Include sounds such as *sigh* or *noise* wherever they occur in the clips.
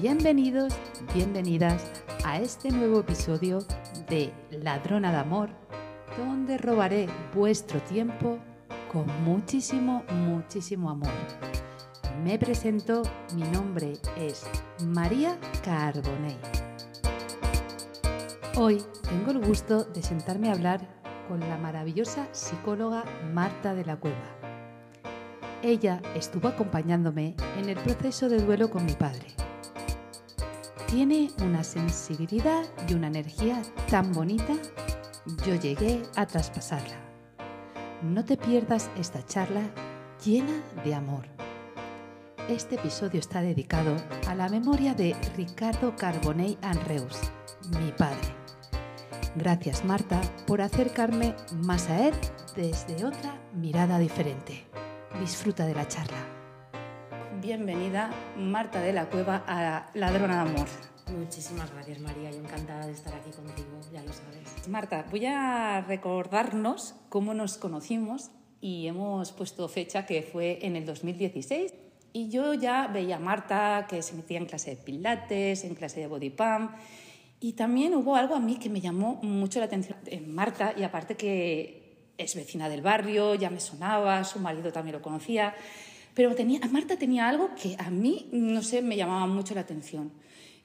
Bienvenidos, bienvenidas a este nuevo episodio de Ladrona de Amor, donde robaré vuestro tiempo con muchísimo, muchísimo amor. Me presento, mi nombre es María Carbonell. Hoy tengo el gusto de sentarme a hablar con la maravillosa psicóloga Marta de la Cueva. Ella estuvo acompañándome en el proceso de duelo con mi padre. Tiene una sensibilidad y una energía tan bonita, yo llegué a traspasarla. No te pierdas esta charla llena de amor. Este episodio está dedicado a la memoria de Ricardo Carbonell Anreus, mi padre. Gracias Marta por acercarme más a él desde otra mirada diferente. Disfruta de la charla. Bienvenida Marta de la Cueva a Ladrona de Amor. Muchísimas gracias María, yo encantada de estar aquí contigo, ya lo sabes. Marta, voy a recordarnos cómo nos conocimos y hemos puesto fecha que fue en el 2016. Y yo ya veía a Marta que se metía en clase de pilates, en clase de body pump. Y también hubo algo a mí que me llamó mucho la atención en Marta, y aparte que es vecina del barrio, ya me sonaba, su marido también lo conocía, pero tenía, Marta tenía algo que a mí, no sé, me llamaba mucho la atención.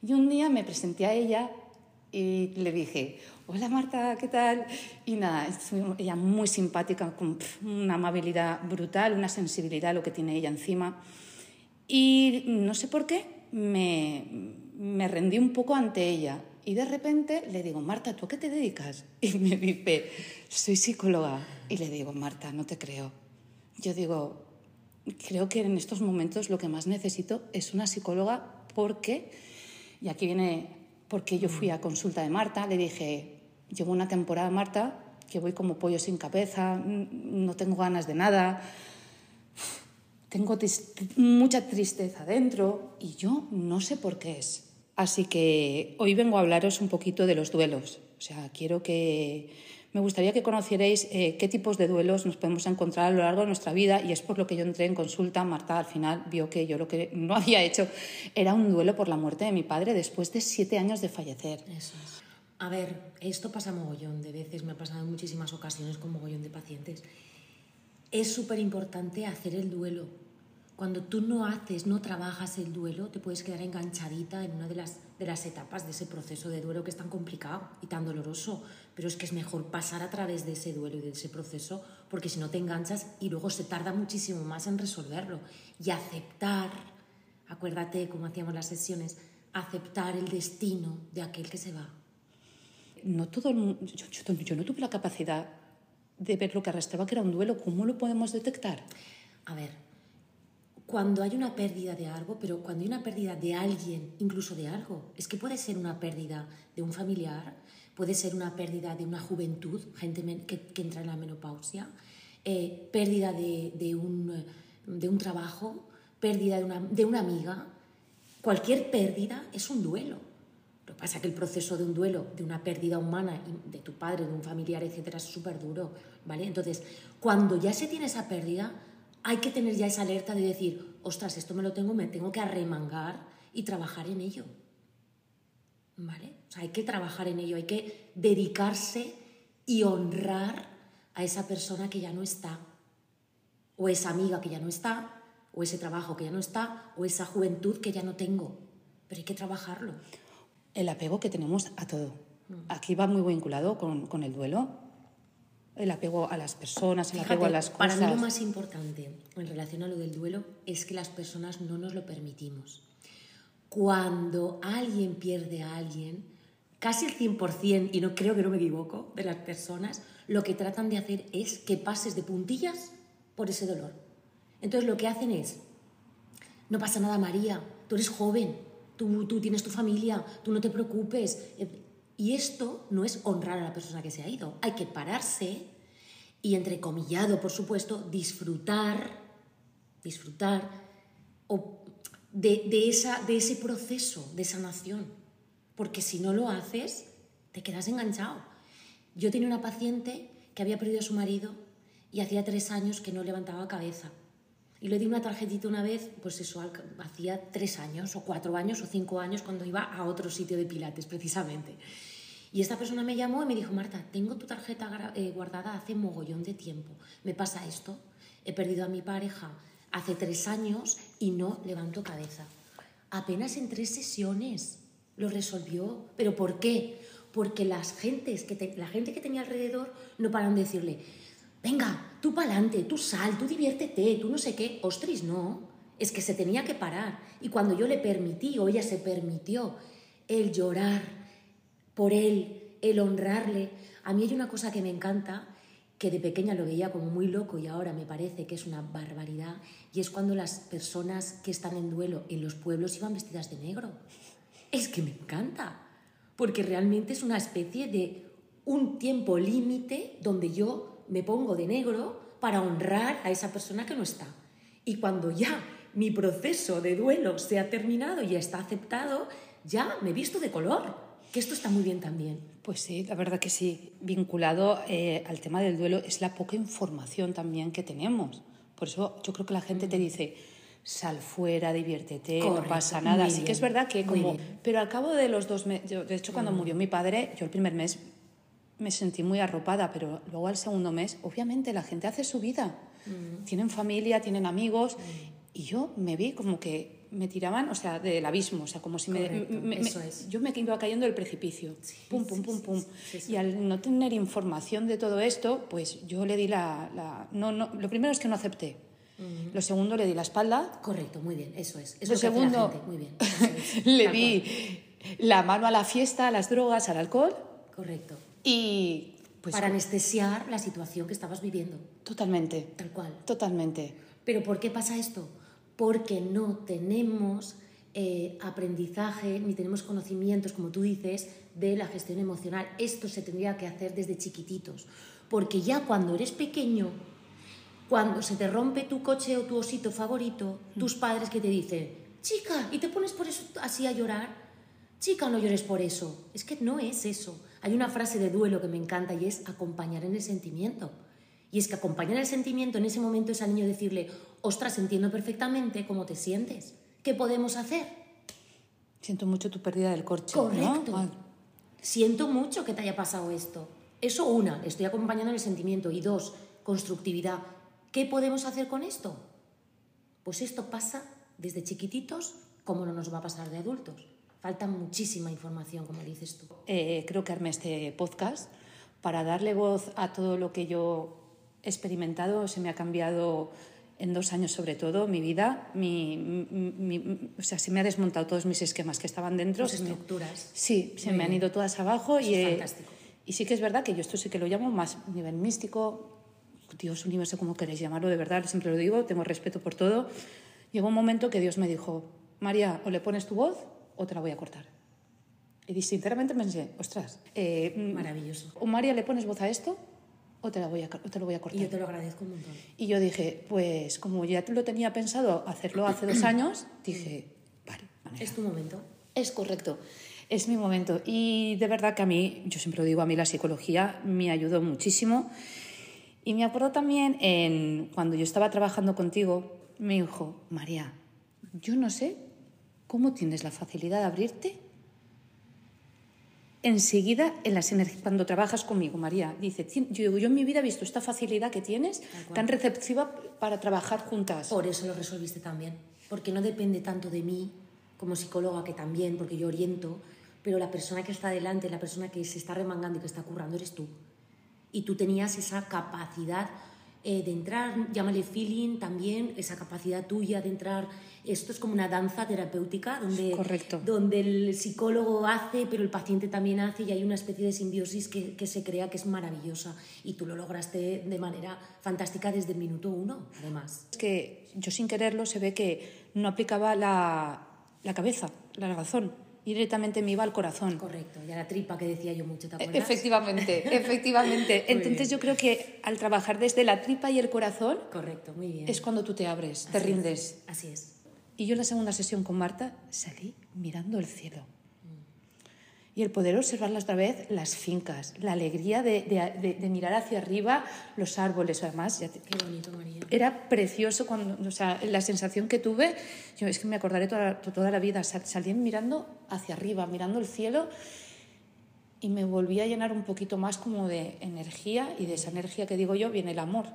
Y un día me presenté a ella y le dije, hola Marta, ¿qué tal? Y nada, ella muy simpática, con una amabilidad brutal, una sensibilidad, lo que tiene ella encima. Y no sé por qué, me, me rendí un poco ante ella. Y de repente le digo, Marta, ¿tú a qué te dedicas? Y me dice, soy psicóloga. Y le digo, Marta, no te creo. Yo digo, creo que en estos momentos lo que más necesito es una psicóloga porque, y aquí viene porque yo fui a consulta de Marta, le dije, llevo una temporada, Marta, que voy como pollo sin cabeza, no tengo ganas de nada, tengo mucha tristeza dentro y yo no sé por qué es. Así que hoy vengo a hablaros un poquito de los duelos. O sea, quiero que me gustaría que conocierais eh, qué tipos de duelos nos podemos encontrar a lo largo de nuestra vida y es por lo que yo entré en consulta. Marta al final vio que yo lo que *laughs* no había hecho era un duelo por la muerte de mi padre después de siete años de fallecer. Eso es. A ver, esto pasa mogollón de veces, me ha pasado en muchísimas ocasiones con mogollón de pacientes. Es súper importante hacer el duelo. Cuando tú no haces, no trabajas el duelo, te puedes quedar enganchadita en una de las, de las etapas de ese proceso de duelo que es tan complicado y tan doloroso pero es que es mejor pasar a través de ese duelo y de ese proceso, porque si no te enganchas y luego se tarda muchísimo más en resolverlo. Y aceptar, acuérdate como hacíamos las sesiones, aceptar el destino de aquel que se va. No todo, yo, yo, yo no tuve la capacidad de ver lo que arrastraba que era un duelo. ¿Cómo lo podemos detectar? A ver, cuando hay una pérdida de algo, pero cuando hay una pérdida de alguien, incluso de algo, es que puede ser una pérdida de un familiar, puede ser una pérdida de una juventud, gente que, entra en la menopausia, eh, pérdida de, un, de, un, trabajo, pérdida de una, de una amiga. Cualquier pérdida es un duelo. Lo que pasa es que el proceso de un duelo, de una pérdida humana, de tu padre, de un familiar, etcétera, es súper duro. ¿vale? Entonces, cuando ya se tiene esa pérdida, hay que tener ya esa alerta de decir, ostras, esto me lo tengo, me tengo que arremangar y trabajar en ello. ¿Vale? hay que trabajar en ello, hay que dedicarse y honrar a esa persona que ya no está, o esa amiga que ya no está, o ese trabajo que ya no está, o esa juventud que ya no tengo. Pero hay que trabajarlo. El apego que tenemos a todo. Mm. Aquí va muy vinculado con, el duelo. El apego a las personas, el apego a las cosas. Para mí lo más importante en relación a lo del duelo es que las personas no nos lo permitimos. Cuando alguien pierde a alguien, casi el 100%, y no creo que no me equivoco, de las personas, lo que tratan de hacer es que pases de puntillas por ese dolor. Entonces lo que hacen es, no pasa nada María, tú eres joven, tú, tú tienes tu familia, tú no te preocupes. Y esto no es honrar a la persona que se ha ido. Hay que pararse y, entrecomillado, por supuesto, disfrutar, disfrutar de, de, esa, de ese proceso de sanación porque si no lo haces, te quedas enganchado. Yo tenía una paciente que había perdido a su marido y hacía tres años que no levantaba cabeza. Y le di una tarjetita una vez, pues eso, hacía tres años, o cuatro años, o cinco años, cuando iba a otro sitio de Pilates, precisamente. Y esta persona me llamó y me dijo, Marta, tengo tu tarjeta eh, guardada hace mogollón de tiempo. Me pasa esto. He perdido a mi pareja hace tres años y no levanto cabeza. Apenas en tres sesiones lo resolvió. ¿Pero por qué? Porque las gentes que la gente que tenía alrededor no paran de decirle, venga, tú pa'lante, tú sal, tú diviértete, tú no sé qué. Ostras, no. Es que se tenía que parar. Y cuando yo le permití, o ella se permitió, el llorar por él, el honrarle. A mí hay una cosa que me encanta, que de pequeña lo veía como muy loco y ahora me parece que es una barbaridad, y es cuando las personas que están en duelo en los pueblos iban vestidas de negro. Es que me encanta, porque realmente es una especie de un tiempo límite donde yo me pongo de negro para honrar a esa persona que no está. Y cuando ya mi proceso de duelo se ha terminado y está aceptado, ya me he visto de color, que esto está muy bien también. Pues sí, la verdad que sí. Vinculado eh, al tema del duelo es la poca información también que tenemos. Por eso yo creo que la gente te dice, sal fuera, diviértete, no pasa nada. muy Sí que es verdad que como... Pero al cabo de los dos meses, de hecho cuando murió mi padre, yo el primer mes me sentí muy arropada, pero luego al segundo mes, obviamente la gente hace su vida. Tienen familia, tienen amigos. Y yo me vi como que me tiraban, o sea, del abismo, o sea, como si me, Correcto, me- me- eso es. yo me iba cayendo del precipicio. pum, pum, sí, pum, sí, pum. sí, sí, sí. Y al no tener información de todo esto, pues yo le di la... la- no, no, lo primero es que no acepté. Lo segundo, le di la espalda. Correcto, muy bien, eso es. Es Lo segundo, gente, muy bien. eso es, *laughs* le di la mano a la fiesta, a las drogas, al alcohol. Correcto. Y pues para anestesiar la situación que estabas viviendo, totalmente, tal cual. totalmente. ¿Pero por qué pasa esto? Porque no tenemos eh, aprendizaje ni tenemos conocimientos, como tú dices, de la gestión emocional. Esto se tendría que hacer desde chiquititos. Porque ya cuando eres pequeño, cuando se te rompe tu coche o tu osito favorito, tus padres que te dicen, chica, y te pones por eso así a llorar, chica, no llores por eso. Es que no es eso. Hay una frase de duelo que me encanta y es acompañar en el sentimiento. Y es que acompañar el sentimiento en ese momento es al niño decirle, ostras, entiendo perfectamente cómo te sientes. ¿Qué podemos hacer? Siento mucho tu pérdida del corche. ¿no? Correcto. Siento mucho que te haya pasado esto. Eso una, estoy acompañando en el sentimiento. Y dos, constructividad. ¿Qué podemos hacer con esto? Pues esto pasa desde chiquititos como no nos va a pasar de adultos. Falta muchísima información, como dices tú. eh, creo que armé este podcast para darle voz a todo lo que yo he experimentado. Se me ha cambiado en dos años sobre todo mi vida. Mi, mi- mi- o sea, se me ha desmontado todos mis esquemas que estaban dentro. Las me- estructuras. Sí, se Muy me han ido todas abajo Eso y, es eh, fantástico. y sí que es verdad que yo esto sí que lo llamo más nivel místico, Dios, universo, como queréis llamarlo, de verdad, siempre lo digo, tengo respeto por todo. Llegó un momento que Dios me dijo, María, o le pones tu voz o te la voy a cortar. Y sinceramente pensé, ostras, eh, mm, Maravilloso. o María, ¿le pones voz a esto o te, la voy a, o te lo voy a cortar? Y yo te lo agradezco un montón. Y yo dije, pues como ya lo tenía pensado hacerlo hace dos años, dije, vale, manera. Es tu momento. Es correcto, es mi momento. Y de verdad que a mí, yo siempre lo digo, a mí la psicología me ayudó muchísimo. Y me acuerdo también en, cuando yo estaba trabajando contigo, me dijo, María, yo no sé cómo tienes la facilidad de abrirte enseguida en las cuando trabajas conmigo, María. Dice, "Tien- yo, yo en mi vida he visto esta facilidad que tienes, tan receptiva para trabajar juntas. Por eso lo resolviste también. Porque no depende tanto de mí como psicóloga, que también, porque yo oriento, pero la persona que está delante, la persona que se está remangando y que está currando eres tú. Y tú tenías esa capacidad eh, de entrar, llámale feeling también, esa capacidad tuya de entrar. Esto es como una danza terapéutica donde, Correcto. donde el psicólogo hace, pero el paciente también hace y hay una especie de simbiosis que, que se crea que es maravillosa. Y tú lo lograste de manera fantástica desde el minuto uno, además. Es que yo sin quererlo se ve que no aplicaba la, la cabeza, la razón, y directamente me iba al corazón. Correcto, y a la tripa que decía yo mucho, ¿te acuerdas? Efectivamente, *laughs* efectivamente. Entonces bien. yo creo que al trabajar desde la tripa y el corazón Correcto, muy bien. es cuando tú te abres, te rindes. es, Así es. Y yo en la segunda sesión con Marta salí mirando el cielo. Y el poder observarlas otra vez, las fincas, la alegría de, de, de, mirar hacia arriba los árboles, además. Ya Qué bonito, María. Era precioso, cuando, o sea, la sensación que tuve, yo es que me acordaré toda, toda la vida, salí mirando hacia arriba, mirando el cielo y me volví a llenar un poquito más como de energía y de esa energía que digo yo viene el amor.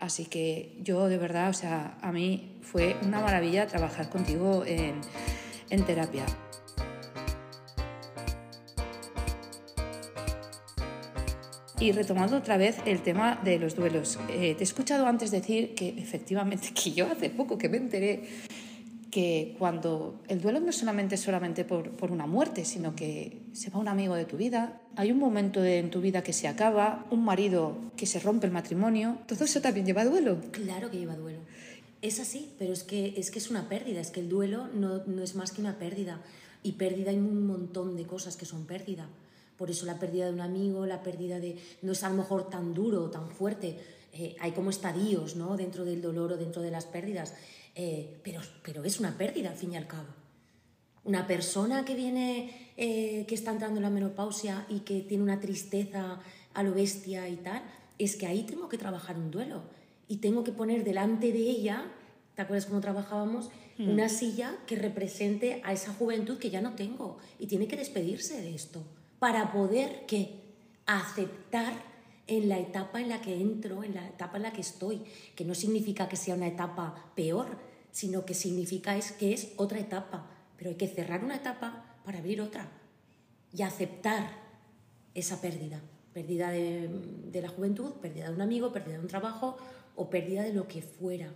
Así que yo de verdad, o sea, a mí fue una maravilla trabajar contigo en, en terapia. Y retomando otra vez el tema de los duelos, eh, te he escuchado antes decir que efectivamente, *laughs* que yo hace poco que me enteré que cuando el duelo no es solamente, por, por, una muerte, sino que se va un amigo de tu vida, hay un momento en tu vida que se acaba, un marido que se rompe el matrimonio, todo eso también lleva duelo. Claro que lleva duelo. Es así, pero es que es, que es una pérdida, es que el duelo no, no es más que una pérdida. Y pérdida hay un montón de cosas que son pérdida. Por eso la pérdida de un amigo, la pérdida de... no es a lo mejor tan duro o tan fuerte. Eh, hay como estadios ¿no? dentro del dolor o dentro de las pérdidas. Eh, pero, pero es una pérdida al fin y al cabo. Una persona que viene, eh, que está entrando en la menopausia y que tiene una tristeza a lo bestia y tal, es que ahí tengo que trabajar un duelo. Y tengo que poner delante de ella, ¿te acuerdas cómo trabajábamos? Mm. Una silla que represente a esa juventud que ya no tengo y tiene que despedirse de esto para poder que aceptar en la etapa en la que entro, en la etapa en la que estoy, que no significa que sea una etapa peor, sino que significa es que es otra etapa, pero hay que cerrar una etapa para abrir otra y aceptar esa pérdida, pérdida de, de la juventud, pérdida de un amigo, pérdida de un trabajo o pérdida de lo que fuera,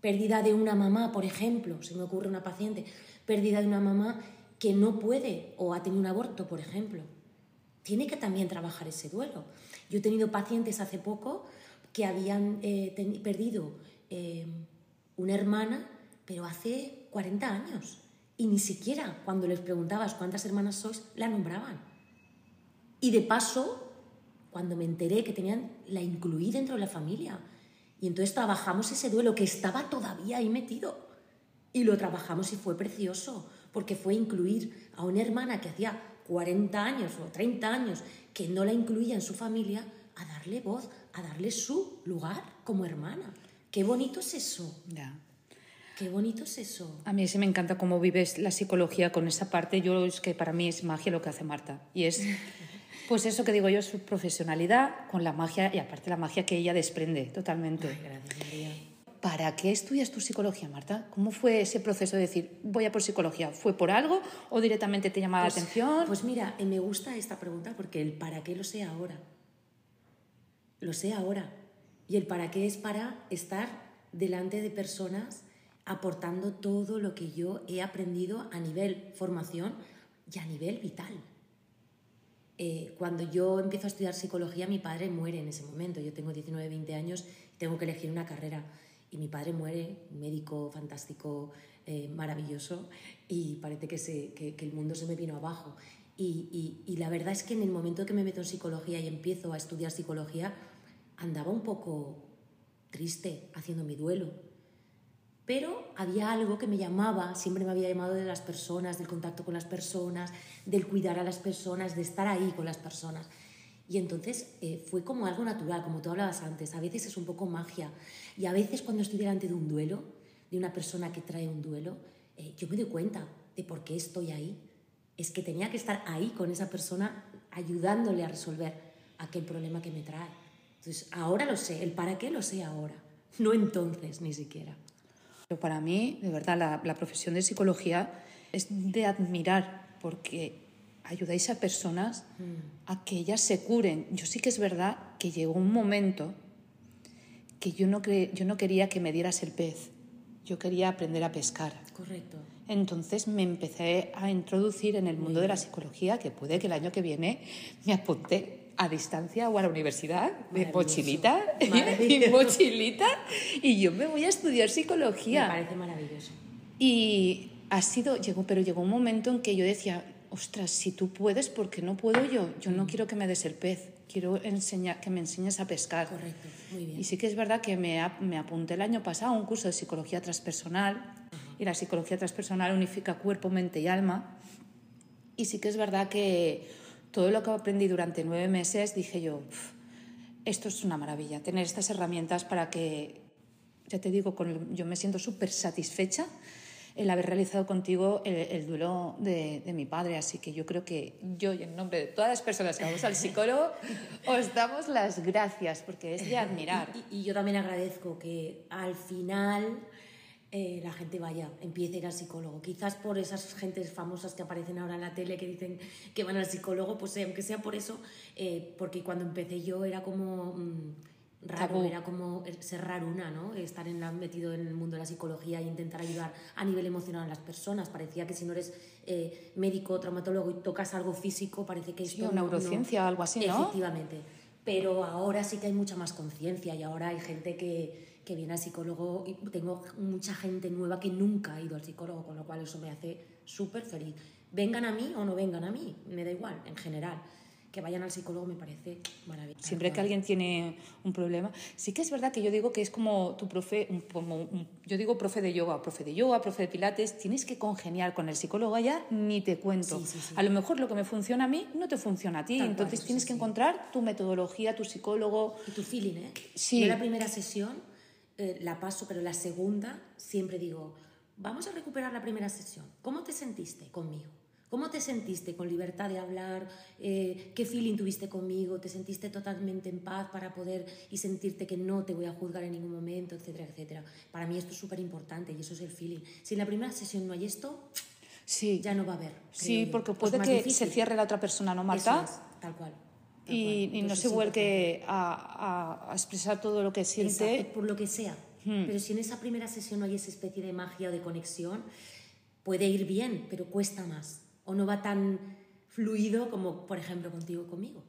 pérdida de una mamá, por ejemplo, se me ocurre una paciente, pérdida de una mamá que no puede o ha tenido un aborto, por ejemplo. Tiene que también trabajar ese duelo. Yo he tenido pacientes hace poco que habían eh, perdido eh, una hermana, pero hace 40 años. Y ni siquiera cuando les preguntabas cuántas hermanas sois, la nombraban. Y de paso, cuando me enteré que tenían, la incluí dentro de la familia. Y entonces trabajamos ese duelo que estaba todavía ahí metido. Y lo trabajamos y fue precioso porque fue incluir a una hermana que hacía 40 años o 30 años que no la incluía en su familia, a darle voz, a darle su lugar como hermana. Qué bonito es eso. Ya. Qué bonito es eso. A mí sí me encanta cómo vives la psicología con esa parte. Yo es que para mí es magia lo que hace Marta. Y es, *laughs* pues eso que digo yo, su profesionalidad con la magia y aparte la magia que ella desprende totalmente. gracias, María. ¿Para qué estudias tu psicología, Marta? ¿Cómo fue ese proceso de decir, voy a por psicología? ¿Fue por algo o directamente te llamaba pues, la atención? Pues mira, eh, me gusta esta pregunta porque el para qué lo sé ahora. Lo sé ahora. Y el para qué es para estar delante de personas aportando todo lo que yo he aprendido a nivel formación y a nivel vital. Eh, cuando yo empiezo a estudiar psicología, mi padre muere en ese momento. Yo tengo 19, 20 años y tengo que elegir una carrera y mi padre muere, un médico fantástico, eh, maravilloso, y parece que, se, que, el mundo se me vino abajo. Y, y, la verdad es que en el momento que me meto en psicología y empiezo a estudiar psicología, andaba un poco triste haciendo mi duelo. Pero había algo que me llamaba, siempre me había llamado de las personas, del contacto con las personas, del cuidar a las personas, de estar ahí con las personas. Y entonces eh, fue como algo natural, como tú hablabas antes. A veces es un poco magia. Y a veces cuando estoy delante de un duelo, de una persona que trae un duelo, eh, yo me doy cuenta de por qué estoy ahí. Es que tenía que estar ahí con esa persona ayudándole a resolver aquel problema que me trae. Entonces, ahora lo sé, el para qué lo sé ahora, no entonces ni siquiera. Pero para mí, de verdad, la, la profesión de psicología es de admirar porque ayudáis a personas mm. a que ellas se curen. Yo sí que es verdad que llegó un momento que yo no, yo no quería que me dieras el pez, yo quería aprender a pescar. Correcto. Entonces me empecé a introducir en el mundo de la psicología, que puede que el año que viene me apunte a distancia o a la universidad de mochilita *laughs* y mochilita y yo me voy a estudiar psicología. Me parece maravilloso. Y ha sido, llegó, pero llegó un momento en que yo decía, ostras, si tú puedes, ¿por qué no puedo yo? Yo no mm. quiero que me des el pez quiero enseñar, que me enseñes a pescar. Correcto, muy bien. Y sí que es verdad que me, me apunté el año pasado a un curso de psicología transpersonal y la psicología transpersonal unifica cuerpo, mente y alma. Y sí que es verdad que todo lo que aprendí durante nueve meses, dije yo, esto es una maravilla, tener estas herramientas para que, ya te digo, con yo me siento súper satisfecha el haber realizado contigo el, duelo de, mi padre. Así que yo creo que yo, y en nombre de todas las personas que vamos al psicólogo, *laughs* os damos las gracias, porque es de admirar. y yo también agradezco que al final eh, la gente vaya, empiece a ir al psicólogo. Quizás por esas gentes famosas que aparecen ahora en la tele que dicen que van al psicólogo, pues aunque sea por eso, eh, porque cuando empecé yo era como mm, raro, era como ser raruna, ¿no? Estar en la, metido en el mundo de la psicología e intentar ayudar a nivel emocional a las personas. Parecía que si no eres eh, médico, traumatólogo y tocas algo físico, parece que es una neurociencia o algo así, ¿no? Efectivamente. Pero ahora sí que hay mucha más conciencia y ahora hay gente que que viene al psicólogo y tengo mucha gente nueva que nunca ha ido al psicólogo, con lo cual eso me hace súper feliz. Vengan a mí o no vengan a mí, me da igual, en general. Que vayan al psicólogo me parece maravilloso. Siempre que alguien tiene un problema, sí que es verdad que yo digo que es como tu profe, como yo digo profe de yoga, profe de yoga, profe de pilates, tienes que congeniar con el psicólogo allá, ni te cuento. A lo mejor lo que me funciona a mí no te funciona a ti, entonces tienes que encontrar tu metodología, tu psicólogo. Y tu feeling, ¿eh? Sí. la primera sesión eh, la paso, pero la segunda siempre digo, vamos a recuperar la primera sesión. ¿Cómo te sentiste conmigo? ¿Cómo te sentiste con libertad de hablar? Eh, ¿Qué feeling tuviste conmigo? ¿Te sentiste totalmente en paz para poder y sentirte que no te voy a juzgar en ningún momento, etcétera, etcétera? Para mí esto es súper importante y eso es el feeling. Si en la primera sesión no hay esto, sí. ya no va a haber. Sí, porque puede que se cierre la otra persona, ¿no, Marta? tal cual y, no se vuelque a, expresar todo lo que siente. por lo que sea. Hmm. Pero si en esa primera sesión no hay esa especie de magia o de conexión, puede ir bien, pero cuesta más. O no va tan fluido como, por ejemplo, contigo conmigo.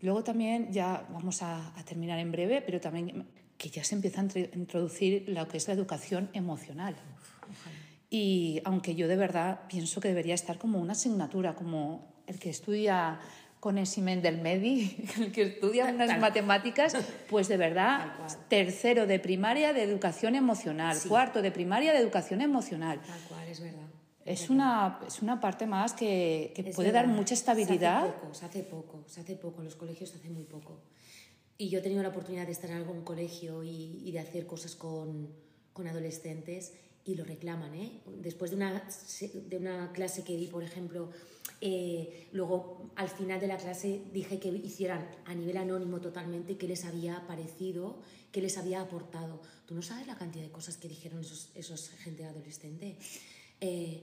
Luego también, ya vamos a, terminar en breve, pero también que ya se empieza a introducir lo que es la educación emocional. y aunque yo de verdad pienso que debería estar como una asignatura, como el que estudia con coneixement del medi, *laughs* el que estudia unas matemáticas, pues de verdad, tercero de primaria de educación emocional, cuarto de primaria de educación emocional. Tal cual, es verdad. Es, una, es una parte más que, que puede dar mucha estabilidad. Se hace, poco, se hace poco, se hace poco, en los colegios se hace muy poco. Y yo he tenido la oportunidad de estar en algún colegio y, y de hacer cosas con, con adolescentes y lo reclaman. ¿eh? Después de una, de una clase que di, por ejemplo, eh, luego, al final de la clase, dije que hicieran a nivel anónimo totalmente qué les había parecido, qué les había aportado. Tú no sabes la cantidad de cosas que dijeron esos, esos gente adolescente. Eh,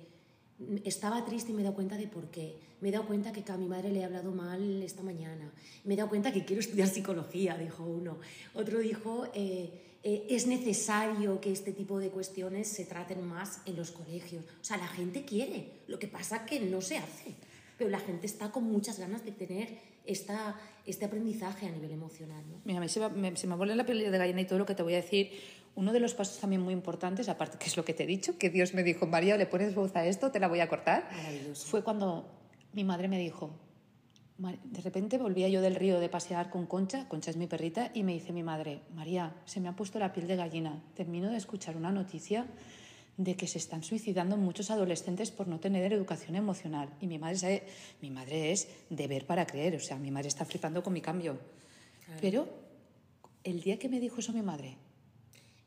estaba triste y me he dado cuenta de por qué. Me he dado cuenta que a mi madre le he hablado mal esta mañana. Me he dado cuenta que quiero estudiar psicología, dijo uno. Otro dijo, eh, es necesario que este tipo de cuestiones se traten más en los colegios. O sea, la gente quiere, lo que pasa que no se hace pero la gente está con muchas ganas de tener esta, este aprendizaje a nivel emocional. ¿no? Mira, me, se, me, se me vuelve la piel de gallina y todo lo que te voy a decir. Uno de los pasos también muy importantes, aparte que es lo que te he dicho, que Dios me dijo, María, le pones voz a esto, te la voy a cortar. Fue cuando mi madre me dijo, de repente volvía yo del río de pasear con Concha, Concha es mi perrita, y me dice mi madre, María, se me ha puesto la piel de gallina, termino de escuchar una noticia de que se están suicidando muchos adolescentes por no tener educación emocional. Y mi madre, sabe, mi madre es de ver para creer, o sea, mi madre está flipando con mi cambio. Pero el día que me dijo eso mi madre,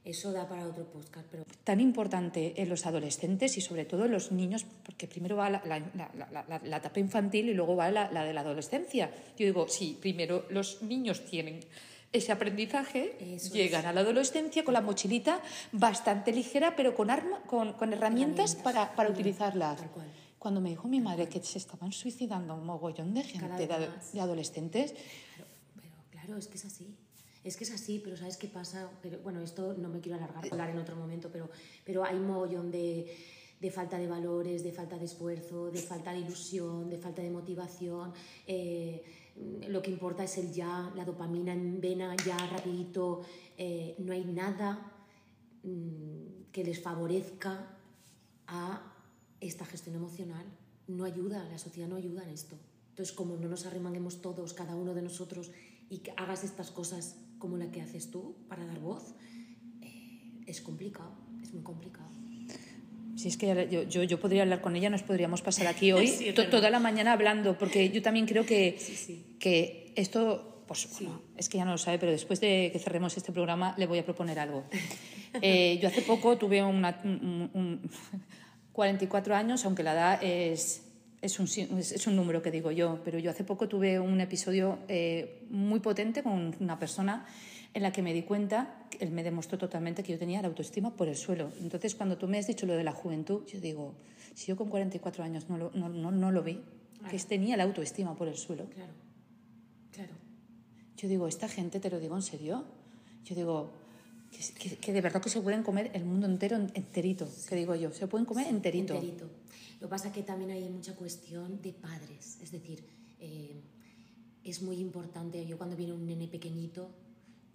eso da para otro podcast, pero... Tan importante en los adolescentes y sobre todo en los niños, porque primero va la, la etapa infantil y luego va la, de la adolescencia. Yo digo, sí, primero los niños tienen ese aprendizaje, llegan a la adolescencia con la mochilita bastante ligera, pero con, arma, con, con herramientas, para, para utilizarlas. Cuando me dijo mi madre que se estaban suicidando un mogollón de gente, de, adolescentes. Claro, pero claro, es que es así. Es que es así, pero ¿sabes qué pasa? Pero, bueno, esto no me quiero alargar, hablar en otro momento, pero, pero hay mogollón de, de falta de valores, de falta de esfuerzo, de falta de ilusión, de falta de motivación. Eh, lo que importa es el ya, la dopamina en vena, ya rapidito, eh, no hay nada mm, que les favorezca a esta gestión emocional. No ayuda, la sociedad no ayuda en esto. Entonces, como no nos arremanguemos todos, cada uno de nosotros, y que hagas estas cosas como la que haces tú para dar voz, eh, es complicado, es muy complicado. Si es que yo, yo, yo podría hablar con ella, nos podríamos pasar aquí *laughs* hoy Sí, to- toda la mañana hablando, porque yo también creo que, Sí, sí. que esto, pues bueno, es que ya no lo sabe, pero después de que cerremos este programa le voy a proponer algo. *laughs* Eh, yo hace poco tuve una, un, un- 44 *laughs* años, aunque la edad es, es, un, es- un número que digo yo, pero yo hace poco tuve un episodio eh, muy potente con una persona en la que me di cuenta, él me demostró totalmente que yo tenía la autoestima por el suelo. Entonces, cuando tú me has dicho lo de la juventud, yo digo, si yo con 44 años no lo, no, no, no lo vi, que tenía la autoestima por el suelo, Claro, claro. yo digo, esta gente, te lo digo en serio, yo digo, que, que- que de verdad que se pueden comer el mundo entero enterito, que digo yo, se pueden comer enterito. Enterito. Lo que pasa es que también hay mucha cuestión de padres. Es decir, eh, es muy importante. Yo cuando viene un nene pequeñito,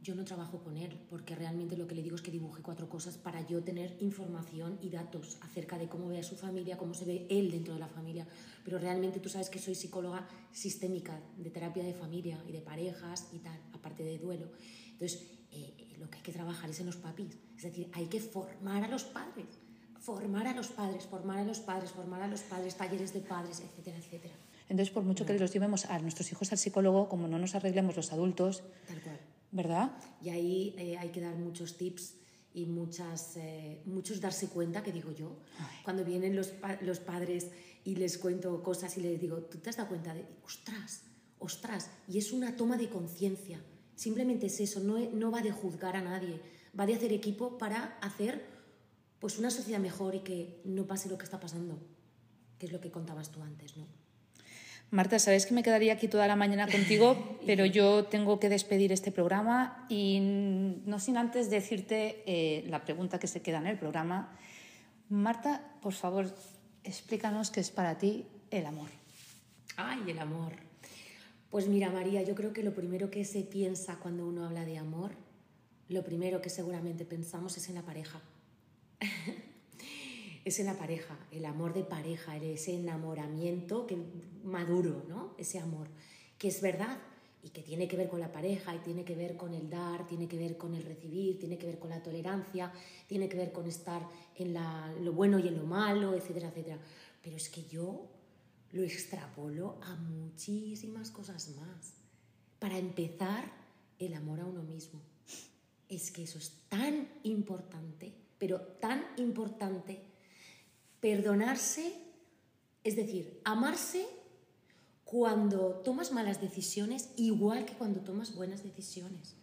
yo no trabajo con él, porque realmente lo que le digo es que dibuje cuatro cosas para yo tener información y datos acerca de cómo ve a su familia, cómo se ve él dentro de la familia. Pero realmente tú sabes que soy psicóloga sistémica de terapia de familia y de parejas y tal, aparte de duelo. Entonces, eh, lo que hay que trabajar es en los papis. Es decir, hay que formar a los padres. Formar a los padres, formar a los padres, formar a los padres, talleres de padres, etcétera, etcétera. Entonces, por mucho que los llevemos a nuestros hijos al psicólogo, como no nos arreglemos los adultos, Tal cual. ¿verdad? Y ahí eh, hay que dar muchos tips y muchas, eh, muchos darse cuenta, que digo yo, cuando vienen los, pa- los padres y les cuento cosas y les digo, ¿tú te has dado cuenta de, ostras, ostras? Y es una toma de conciencia. Simplemente es eso, no, no va de juzgar a nadie, va de hacer equipo para hacer pues una sociedad mejor y que no pase lo que está pasando, que es lo que contabas tú antes, ¿no? Marta, sabes que me quedaría aquí toda la mañana *laughs* contigo, pero yo tengo que despedir este programa y no sin antes decirte eh, la pregunta que se queda en el programa. Marta, por favor, explícanos qué es para ti el amor. Ay, el amor. Pues mira, María, yo creo que lo primero que se piensa cuando uno habla de amor, lo primero que seguramente pensamos es en la pareja. *laughs* es en la pareja, el amor de pareja, ese enamoramiento que, maduro, ¿no? Ese amor, que es verdad y que tiene que ver con la pareja y tiene que ver con el dar, tiene que ver con el recibir, tiene que ver con la tolerancia, tiene que ver con estar en lo bueno y en lo malo, etcétera, etcétera. Pero es que yo lo extrapolo a muchísimas cosas más. Para empezar, el amor a uno mismo. Es que eso es tan importante, pero tan importante, perdonarse, es decir, amarse cuando tomas malas decisiones, igual que cuando tomas buenas decisiones.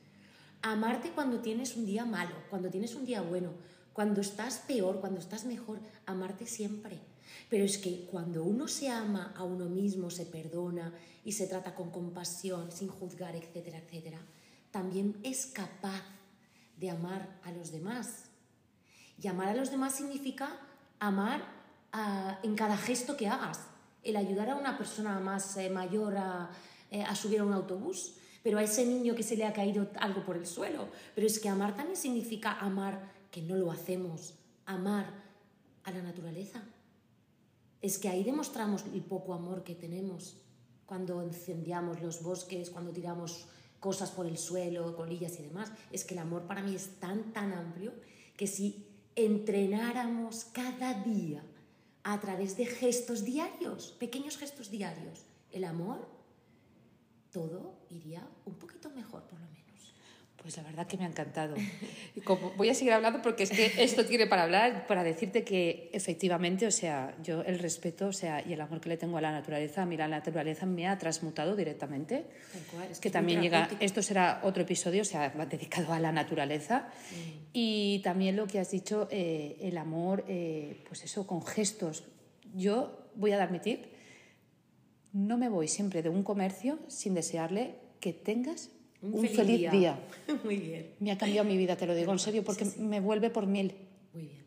Amarte cuando tienes un día malo, cuando tienes un día bueno, cuando estás peor, cuando estás mejor, amarte siempre. Pero es que cuando uno se ama a uno mismo, se perdona y se trata con compasión, sin juzgar, etcétera, etcétera, también es capaz de amar a los demás. Y amar a los demás significa amar ah, en cada gesto que hagas. El ayudar a una persona más eh, mayor a, eh, a subir a un autobús, pero a ese niño que se le ha caído algo por el suelo. Pero es que amar también significa amar, que no lo hacemos, amar a la naturaleza. Es que ahí demostramos el poco amor que tenemos cuando incendiamos los bosques, cuando tiramos cosas por el suelo, colillas y demás. Es que el amor para mí es tan, tan amplio que si entrenáramos cada día a través de gestos diarios, pequeños gestos diarios, el amor, todo iría un poquito mejor por lo menos. Pues la verdad que me ha encantado. Como voy a seguir hablando porque es que esto tiene para hablar, para decirte que efectivamente, o sea, yo el respeto, o sea, y el amor que le tengo a la naturaleza, a mí la naturaleza me ha transmutado directamente. Cual, es que también llega, esto será otro episodio, o sea, dedicado a la naturaleza. Y también lo que has dicho, eh, el amor, eh, pues eso, con gestos. Yo voy a dar mi tip, no me voy siempre de un comercio sin desearle que tengas un, feliz, día. *laughs* Muy bien, Me ha cambiado mi vida, te lo digo en serio, porque me vuelve por mil. muy bien.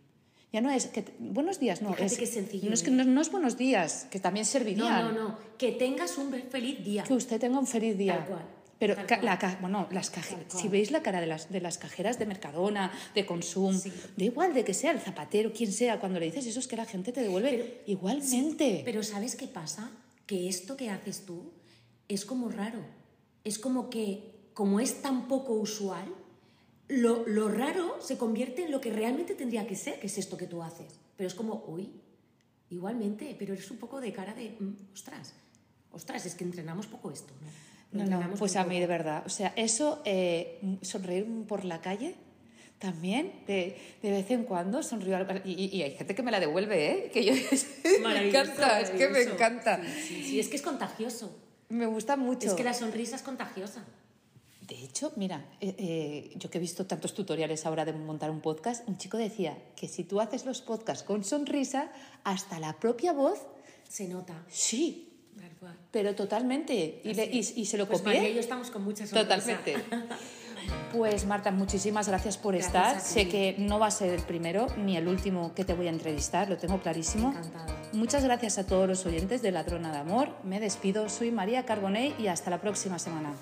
Ya no es que te- buenos días, no. Fíjate es, qué sencillo, No es que ¿eh? no, no es buenos días, que también No, servirían. no, no, que tengas un feliz día. Que usted tenga un feliz día. Tal cual, Pero tal ca- cual. la bueno, las caje- Tal cual. si veis la cara de las, de las cajeras de Mercadona, de Consum, Sí. da igual de que sea el zapatero, quien sea, cuando le dices eso es que la gente te devuelve igualmente. Pero ¿sabes qué pasa? Que esto que haces tú es como raro. Es como que, como es tan poco usual, lo, lo raro se convierte en lo que realmente tendría que ser, que es esto que tú haces. Pero es como, uy, igualmente, pero es un poco de cara de, mm, ostras, ostras, es que entrenamos poco esto, ¿no? No, no, pues a mí de verdad. O sea, eso, eh, sonreír por la calle, también, de, de vez en cuando sonrío. Y, y- y hay gente que me la devuelve, ¿eh? Que yo, *laughs* me encanta, es que me encanta. Sí, sí, sí, es que es contagioso. Me gusta mucho. Es que la sonrisa es contagiosa. De hecho, mira, eh, eh, yo que he visto tantos tutoriales ahora de montar un podcast, un chico decía que si tú haces los podcasts con sonrisa, hasta la propia voz, Se nota. sí, pero totalmente. Y, le- y- y se lo Pues copié. María y yo estamos con mucha sonrisa. Totalmente. Pues Marta, muchísimas gracias por Gracias estar. Sé que no va a ser el primero ni el último que te voy a entrevistar, lo tengo clarísimo. Encantada. Muchas gracias a todos los oyentes de Ladrona de Amor. Me despido, soy María Carbonell y hasta la próxima semana.